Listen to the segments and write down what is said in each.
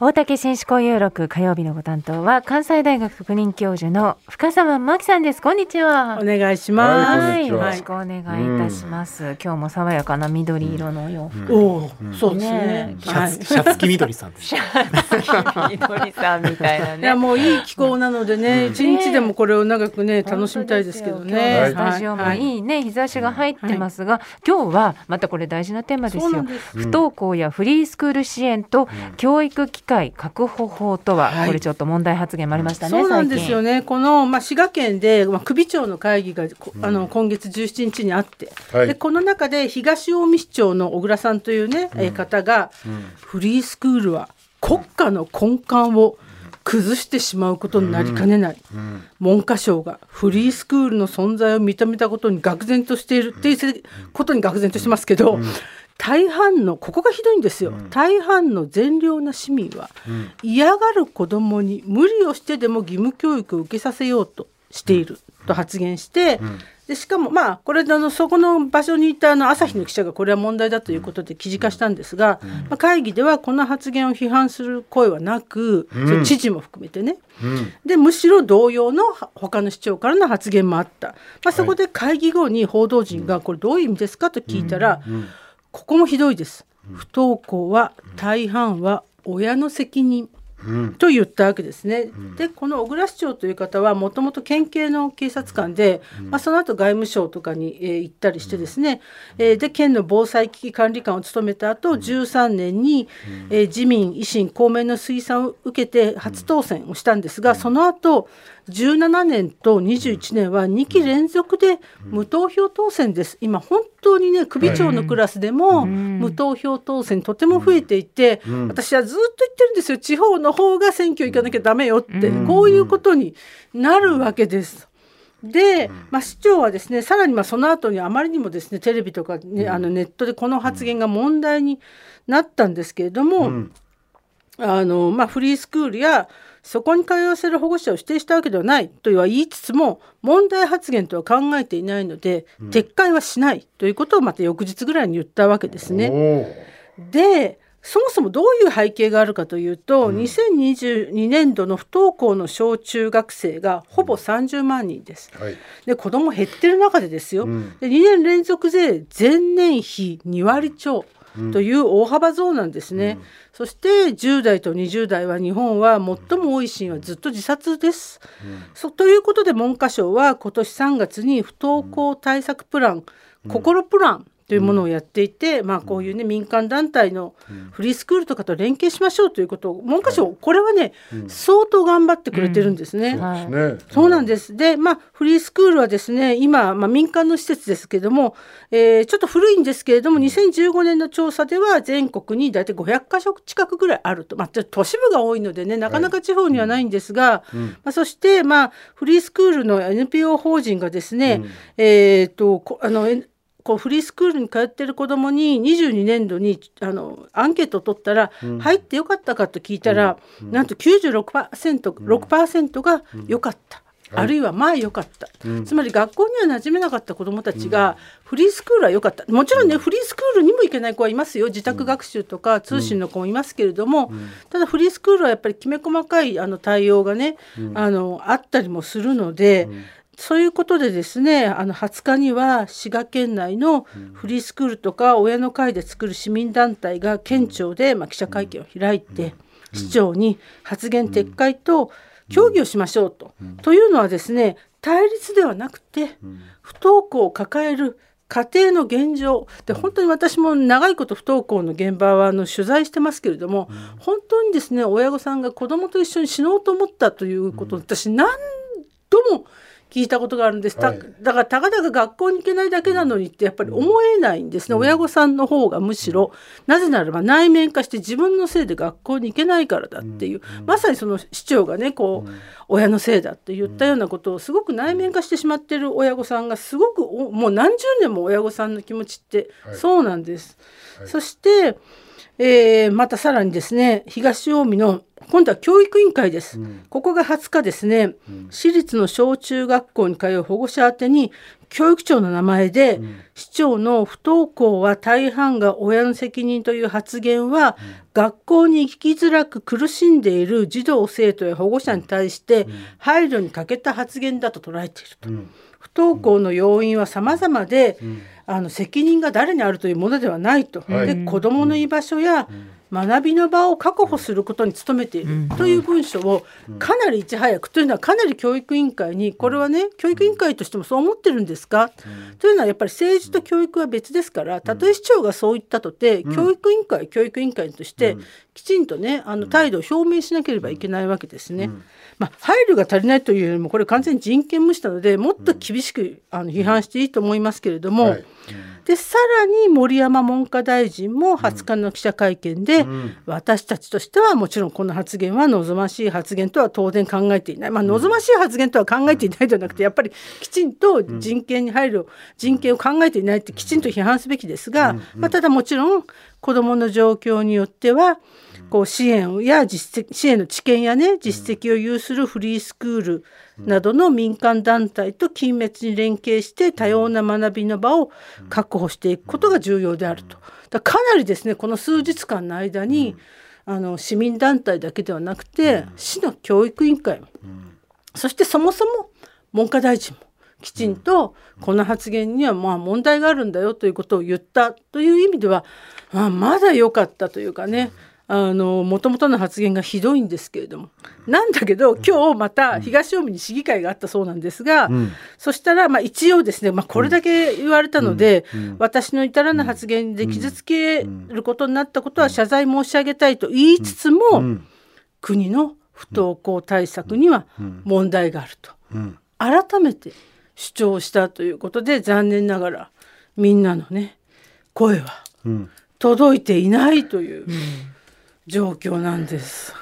大竹紳士交友録火曜日のご担当は関西大学特任教授の深澤真紀さんです。こんにちは。お願いします。はい、よろしくお願いいたします、今日も爽やかな緑色の洋服、おお、そうですね。ねシャツ、シャツキ緑さんです。緑さんみたいないねやもういい気候なのでね、一、日でもこれを長くね楽しみたいですけどね。のスタジオもはいいい。ね、日差しが入ってますが、今日はまたこれ大事なテーマですよ。す。不登校やフリースクール支援と教育機会確保法とは、はい。これちょっと問題発言もありましたねそうなんですよね。ね。この、まあ、滋賀県で、まあ、首長の会議が、こあの、今月17日にあって。はい。で、この中で東近江市長の小倉さんというね、えー方が、フリースクールは国家の根幹を崩してしまうことになりかねない。文科省がフリースクールの存在を認めたことに愕然としているっていうことに愕然としてますけど、大半のここがひどいんですよ、大半の善良な市民は、嫌がる子どもに無理をしてでも義務教育を受けさせようとしていると発言して、でしかもまあこれあのそこの場所にいたあの朝日の記者がこれは問題だということで記事化したんですが、まあ、会議ではこの発言を批判する声はなく、それ知事も含めてね、でむしろ同様のは他の市長からの発言もあった、まあ、そこで会議後に報道陣がこれどういう意味ですかと聞いたら、ここもひどいです。不登校は大半は親の責任と言ったわけですね。でこの小倉市長という方はもともと県警の警察官で、まあ、その後外務省とかに、えー行ったりしてですね、えーで県の防災危機管理官を務めた後13年に、えー自民維新公明の推薦を受けて初当選をしたんですが、その後17年と21年は2期連続で無投票当選です。今本当にね首長のクラスでも無投票当選とても増えていて、私はずっと言ってるんですよ。地方の方が選挙行かなきゃダメよって、こういうことになるわけです。で、まあ、市長はですねさらにまあその後にあまりにもですねテレビとか、ねあのネットでこの発言が問題になったんですけれども、あのまあ、フリースクールやそこに通わせる保護者を指定したわけではないとは言いつつも問題発言とは考えていないので、撤回はしないということをまた翌日ぐらいに言ったわけですね。でそもそもどういう背景があるかというと、2022年度の不登校の小中学生がほぼ30万人です。はい。で子供減ってる中でですよ、ん。で2年連続で前年比2割超という大幅増なんですね、そして10代と20代は日本は最も多いシーンはずっと自殺です、そということで文科省は今年3月に不登校対策プラン、心プランというものをやっていて、まあ、こういうね民間団体のフリースクールとかと連携しましょうということを文科省これはね、相当頑張ってくれてるんですね。はい。ね。そうなんです。で、まあ、フリースクールはですね、今、まあ、民間の施設ですけども、えーちょっと古いんですけれども、2015年の調査では全国に大体500か所近くぐらいあると。まあ、ちょっと都市部が多いのでね、なかなか地方にはないんですが、まあ、そして、まあ、フリースクールの NPO 法人がですね、えっ、と、こあの、えこうフリースクールに通ってる子どもに22年度にあのアンケートを取ったら、入ってよかったかと聞いたら、なんと 96%, 6%が良かった。あるいはまあ良かった、つまり学校には馴染めなかった子どもたちが、フリースクールは良かった。もちろんね、フリースクールにも行けない子はいますよ。自宅学習とか通信の子もいますけれども、ただフリースクールはやっぱりきめ細かいあの対応がね、あのあったりもするので、そういうことでですねあの20日には滋賀県内のフリースクールとか親の会で作る市民団体が県庁で、まあ、記者会見を開いて、市長に発言撤回と協議をしましょうと。というのはですね対立ではなくて不登校を抱える家庭の現状。で本当に私も長いこと不登校の現場はあの取材してますけれども、本当にですね親御さんが子どもと一緒に死のうと思ったということを私何度も聞いたことがあるんです、たはい。だからたかだか学校に行けないだけなのにってやっぱり思えないんですね、親御さんの方がむしろなぜならば内面化して自分のせいで学校に行けないからだっていう、まさにその市長がねこう、親のせいだって言ったようなことをすごく内面化してしまってる親御さんがすごくおもう何十年も親御さんの気持ちってはい。そうなんです。はい。そしてえーまたさらにですね東近江の今度は教育委員会です、ここが20日ですね、私立の小中学校に通う保護者宛てに教育長の名前で、市長の不登校は大半が親の責任という発言は、学校に行きづらく苦しんでいる児童生徒や保護者に対して配慮に欠けた発言だと捉えていると。不登校の要因は様々で、あの責任が誰にあるというものではないと、はい。で子どもの居場所や学びの場を確保することに努めているという文書をかなりいち早くというのはかなり教育委員会にこれはね教育委員会としてもそう思ってるんですか？というのはやっぱり政治と教育は別ですからたとえ市長がそう言ったとて教育委員会は教育委員会としてきちんとねあの態度を表明しなければいけないわけですね。まあ、配慮が足りないというよりもこれ完全に人権無視なのでもっと厳しくあの批判していいと思いますけれども、はいでさらに森山文科大臣も20日の記者会見で、私たちとしてはもちろんこの発言は望ましい発言とは当然考えていない、まあ、望ましい発言とは考えていないではなくてやっぱりきちんと人権に配慮人権を考えていないってきちんと批判すべきですが、まあ、ただもちろん子どもの状況によってはこう支援や実績支援の知見やね実績を有するフリースクールなどの民間団体と緊密に連携して多様な学びの場を確保していくことが重要であると。だかなりですねこの数日間の間に、あの市民団体だけではなくて市の教育委員会も、そしてそもそも文科大臣もきちんとこの発言にはまあ問題があるんだよということを言ったという意味では、まあ、まだ良かったというかねあの元々の発言がひどいんですけれども。なんだけど今日また東近江に市議会があったそうなんですが、そしたらまあ一応ですね、まあ、これだけ言われたので、私の至らぬ発言で傷つけることになったことは謝罪申し上げたいと言いつつも、国の不登校対策には問題があると、改めて主張したということで残念ながらみんなのね声は届いていないという状況なんです。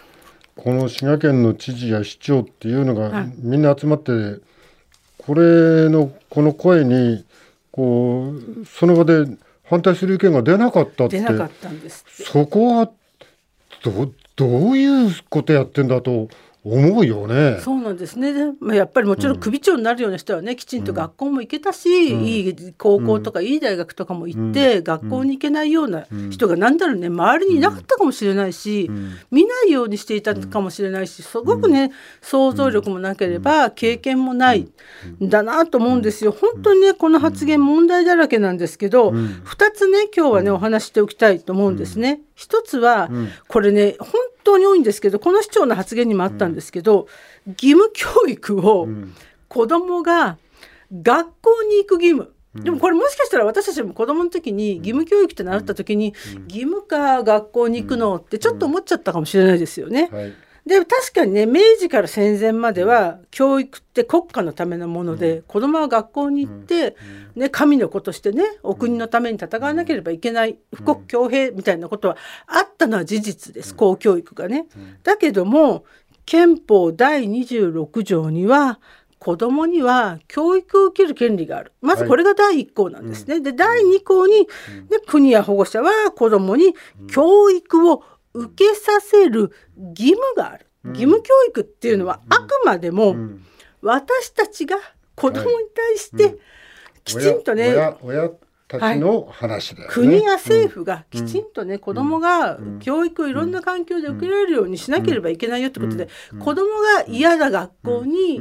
この滋賀県の知事や市長っていうのがはいみんな集まってこれのこの声にこうその場で反対する意見が出なかったって出なかったんです。そこはどどういうことやってんだと思うよね。そうなんですね。でまあ、やっぱりもちろん首長になるような人はね、きちんと学校も行けたし、いい高校とかいい大学とかも行って、学校に行けないような人がなんだろうね、周りにいなかったかもしれないし、見ないようにしていたかもしれないし、すごくね、想像力もなければ経験もないん。だなと思うんですよ。本当にね、この発言問題だらけなんですけど、二つね、今日はね、お話ししておきたいと思うんですね。一つは、これね、本当に多いんですけど、この市長の発言にもあったんですけど、義務教育を子供が学校に行く義務。でもこれもしかしたら私たちも子供の時に義務教育って習った時に義務か学校に行くのってちょっと思っちゃったかもしれないですよね。はいで確かにね明治から戦前までは教育って国家のためのもので、子供は学校に行って、ね、神の子としてねお国のために戦わなければいけない富国強兵みたいなことはあったのは事実です公教育がね。だけども憲法第26条には子供には教育を受ける権利がある。まずこれが第1項なんですね。で第2項に、で国や保護者は子供に教育を受けさせる義務がある。義務教育っていうのはあくまでも私たちが子供に対してきちんとね、親親親たちの話だよね。国や政府がきちんとね、子どもが教育をいろんな環境で受けられるようにしなければいけないよってことで、子どもが嫌だ学校に、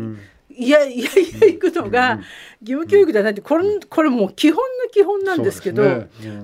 いやいやいや行くのが義務教育ではないってこれこれもう基本の基本なんですけど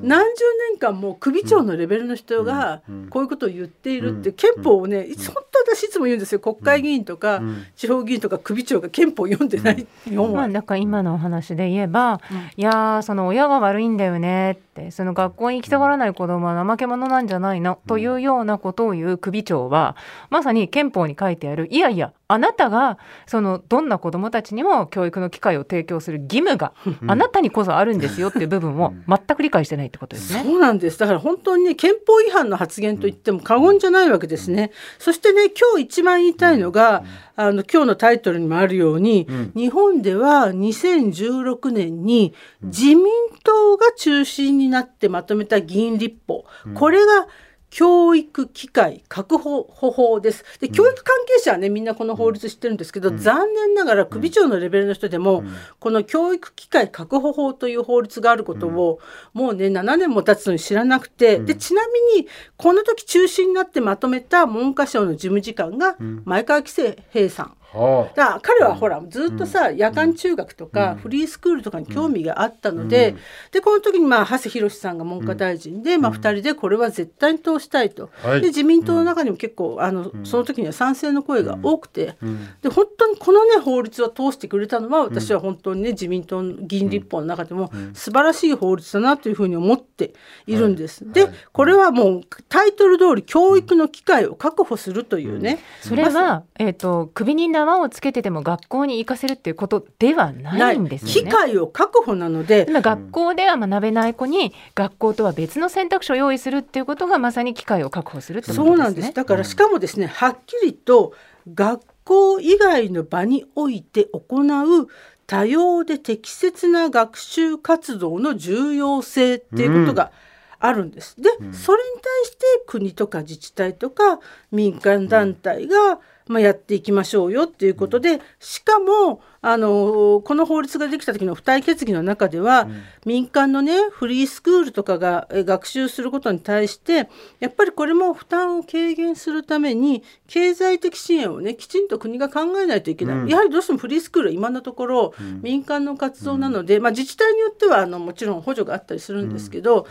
何十年間も首長のレベルの人がこういうことを言っているって憲法をねいつ本当私いつも言うんですよ。国会議員とか地方議員とか首長が憲法を読んでない日本はまあ、。だから今のお話で言えば、いやーその親が悪いんだよねってその学校に行きたがらない子供は怠け者なんじゃないの、というようなことを言う首長はまさに憲法に書いてあるいやいやあなたがそのどんな子供たちにも教育の機会を提供する義務があなたにこそあるんですよっていう部分を全く理解してないってことですね。そうなんです。だから本当にね、憲法違反の発言と言っても過言じゃないわけですね。そしてね、今日一番言いたいのが、あの、今日のタイトルにもあるように、日本では2016年に自民党が中心になってまとめた議員立法、これが教育機会確保法です。で教育関係者はねみんなこの法律知ってるんですけど、残念ながら首長のレベルの人でも、この教育機会確保法という法律があることを、もうね7年も経つのに知らなくて、でちなみにこの時中心になってまとめた文科省の事務次官が前川喜平さん。はだ彼はほらずっとさ、夜間中学とかフリースクールとかに興味があったので、でこの時にまあ長谷博さんが文科大臣で、まあ、2人でこれは絶対に通したいと、はい。で自民党の中にも結構あの、その時には賛成の声が多くて、で本当にこのね法律を通してくれたのは私は本当にね自民党の議員立法の中でも素晴らしい法律だなというふうに思っているんです。でこれはもうタイトル通り教育の機会を確保するというね、それは、えー、と首に縄をつけてても学校に行かせるっていうことではないんですよね。機会を確保なので今学校では学べない子に学校とは別の選択肢を用意するっていうことがまさに機会を確保するってことですね。そうなんです。だからしかもですね、はっきりと学校以外の場において行う多様で適切な学習活動の重要性っていうことがあるんです。で、それに対して国とか自治体とか民間団体が、まあ、やっていきましょうよっていうことでしかもあのこの法律ができた時の付帯決議の中では、民間のねフリースクールとかがえ学習することに対してやっぱりこれも負担を軽減するために経済的支援をねきちんと国が考えないといけない、やはりどうしてもフリースクールは今のところ、民間の活動なので、まあ、自治体によってはあのもちろん補助があったりするんですけど、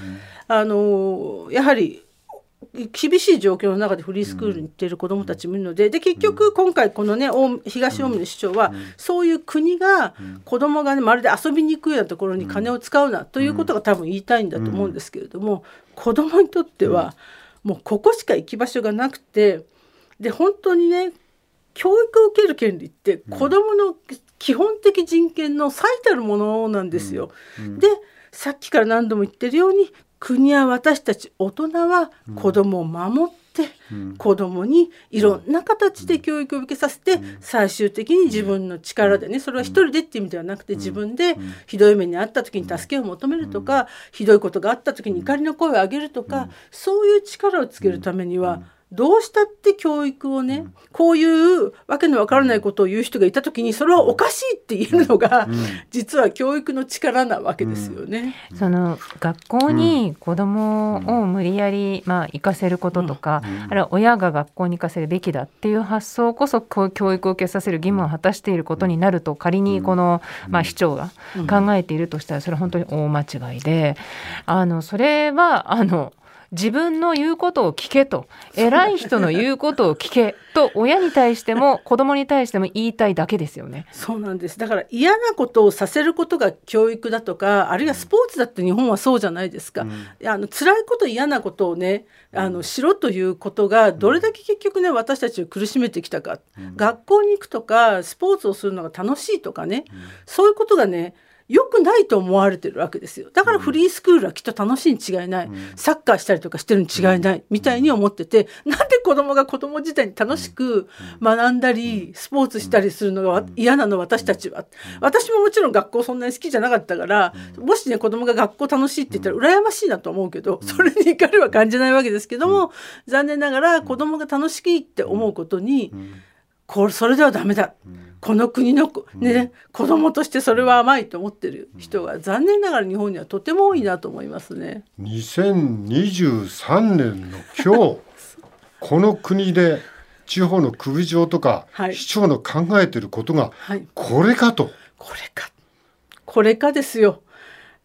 あのやはり厳しい状況の中でフリースクールに行っている子どもたちもいるのでで結局今回このね大東近江の市長はそういう国が子どもがねまるで遊びに行くようなところに金を使うなということが多分言いたいんだと思うんですけれども子どもにとってはもうここしか行き場所がなくてで本当にね教育を受ける権利って子どもの基本的人権の最たるものなんですよ。でさっきから何度も言ってるように国や私たち大人は子どもを守って、子どもにいろんな形で教育を受けさせて、最終的に自分の力でねそれは一人でっていう意味ではなくて自分でひどい目に遭った時に助けを求めるとか、ひどいことがあった時に怒りの声を上げるとか、そういう力をつけるためには、どうしたって教育をね、こういうわけのわからないことを言う人がいた時にそれはおかしいって言えるのが、実は教育の力なわけですよね。その学校に子供を無理やり、まあ、行かせることとか、あるいは親が学校に行かせるべきだっていう発想こそこう教育を受けさせる義務を果たしていることになると仮にこの、まあ、市長が考えているとしたらそれは本当に大間違いであのそれはあの自分の言うことを聞けと。偉い人の言うことを聞け。と親に対しても子供に対しても言いたいだけですよね。そうなんです。だから嫌なことをさせることが教育だとかあるいはスポーツだって日本はそうじゃないですか、うん、あの辛いこと嫌なことをねあのしろということがどれだけ結局ね私たちを苦しめてきたか、うん、学校に行くとかスポーツをするのが楽しいとかね、うん、そういうことがね良くないと思われてるわけですよ。だからフリースクールはきっと楽しいに違いない、うん、サッカーしたりとかしてるに違いない、みたいに思っててなんで子供が子供自体に楽しく学んだりスポーツしたりするのが嫌なの私たちは。私ももちろん学校そんなに好きじゃなかったからもしね子供が学校楽しいって言ったら羨ましいなと思うけどそれに怒りは感じないわけですけども残念ながら子供が楽しいって思うことにこれそれではダメだ。この国の、ねうん、子供としてそれは甘いと思ってる人が残念ながら日本にはとても多いなと思いますね。2023年の今日 この国で地方の首長とかはい。市長の考えてることがはい、これかと、これか。これかですよ。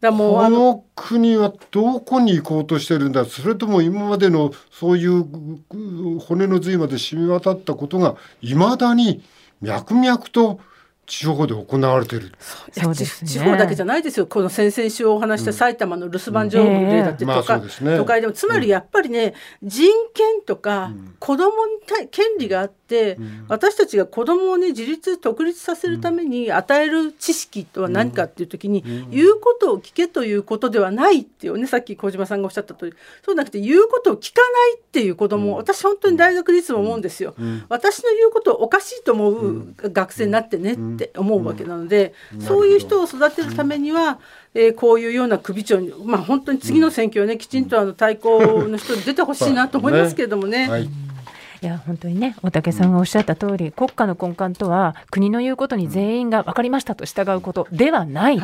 だもうこあのの国はどこに行こうとしてるんだ？それとも今までのそういうう骨の髄まで染み渡ったことがいまだに脈々と地方で行われてる。そうですね。地方だけじゃないですよ。この先々週お話した埼玉の留守番情報例だってまあとか、そうですね。都会でもつまりやっぱりね、人権とか子供に対権利があって、私たちが子供をね自立独立させるために与える知識とは何かっていう時に、言うことを聞けということではないっていうねさっき小島さんがおっしゃった通り。そうじゃなくて言うことを聞かないっていう子供、私本当に大学でいつも思うんですよ、私の言うことをおかしいと思う学生になってねって思うわけなので、そういう人を育てるためには、えーこういうような首長にまあ本当に次の選挙はねきちんとあの対抗の人に出てほしいなと思いますけれどもね。はい、いや本当にね大竹さんがおっしゃった通り、国家の根幹とは国の言うことに全員が分かりましたと従うことではない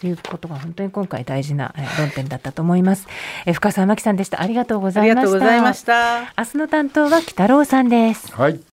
ということが本当に今回大事なえー論点だったと思います。えー深澤真紀さんでしたありがとうごありがざいました。とうございました。明日の担当は北郎さんです。はい